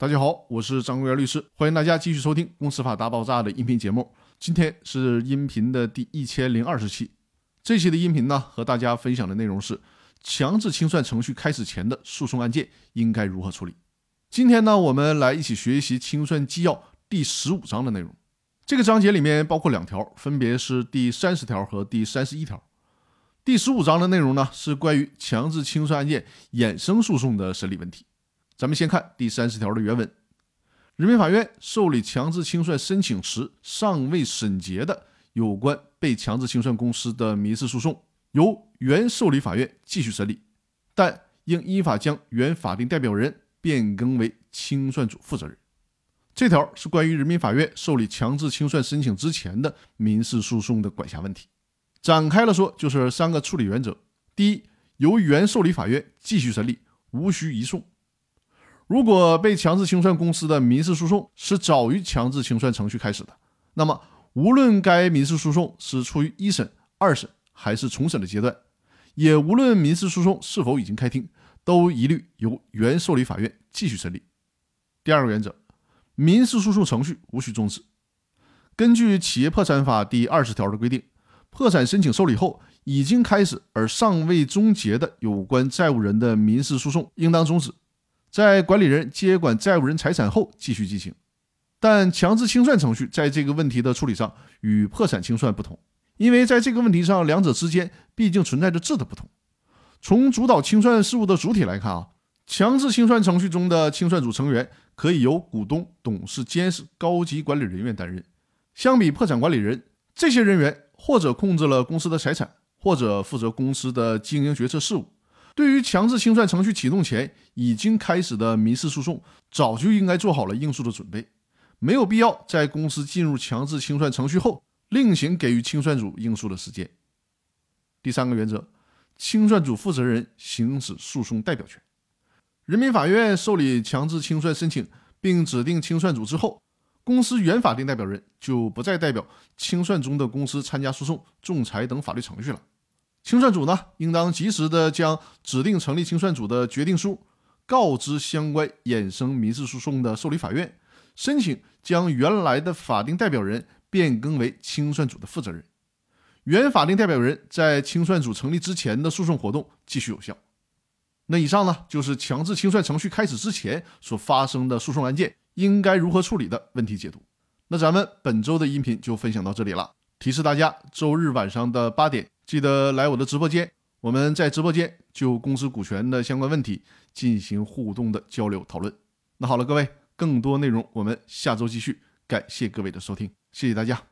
大家好，我是张桂元律师，欢迎大家继续收听《公司法大爆炸》的音频节目。今天是音频的第一千零二十期。这期的音频呢，和大家分享的内容是强制清算程序开始前的诉讼案件应该如何处理。今天呢，我们来一起学习清算纪要第十五章的内容。这个章节里面包括两条，分别是第三十条和第三十一条。第十五章的内容呢，是关于强制清算案件衍生诉讼的审理问题。咱们先看第三十条的原文：人民法院受理强制清算申请时尚未审结的有关被强制清算公司的民事诉讼，由原受理法院继续审理，但应依法将原法定代表人变更为清算组负责人。这条是关于人民法院受理强制清算申请之前的民事诉讼的管辖问题。展开了说，就是三个处理原则：第一，由原受理法院继续审理，无需移送。如果被强制清算公司的民事诉讼是早于强制清算程序开始的，那么无论该民事诉讼是处于一审、二审还是重审的阶段，也无论民事诉讼是否已经开庭，都一律由原受理法院继续审理。第二个原则，民事诉讼程序无需终止。根据《企业破产法》第二十条的规定，破产申请受理后已经开始而尚未终结的有关债务人的民事诉讼，应当终止。在管理人接管债务人财产后继续进行，但强制清算程序在这个问题的处理上与破产清算不同，因为在这个问题上，两者之间毕竟存在着质的不同。从主导清算事务的主体来看啊，强制清算程序中的清算组成员可以由股东、董事、监事、高级管理人员担任。相比破产管理人，这些人员或者控制了公司的财产，或者负责公司的经营决策事务。对于强制清算程序启动前已经开始的民事诉讼，早就应该做好了应诉的准备，没有必要在公司进入强制清算程序后另行给予清算组应诉的时间。第三个原则，清算组负责人行使诉讼代表权。人民法院受理强制清算申请并指定清算组之后，公司原法定代表人就不再代表清算中的公司参加诉讼、仲裁等法律程序了。清算组呢，应当及时的将指定成立清算组的决定书告知相关衍生民事诉讼的受理法院，申请将原来的法定代表人变更为清算组的负责人。原法定代表人在清算组成立之前的诉讼活动继续有效。那以上呢，就是强制清算程序开始之前所发生的诉讼案件应该如何处理的问题解读。那咱们本周的音频就分享到这里了。提示大家，周日晚上的八点。记得来我的直播间，我们在直播间就公司股权的相关问题进行互动的交流讨论。那好了，各位，更多内容我们下周继续。感谢各位的收听，谢谢大家。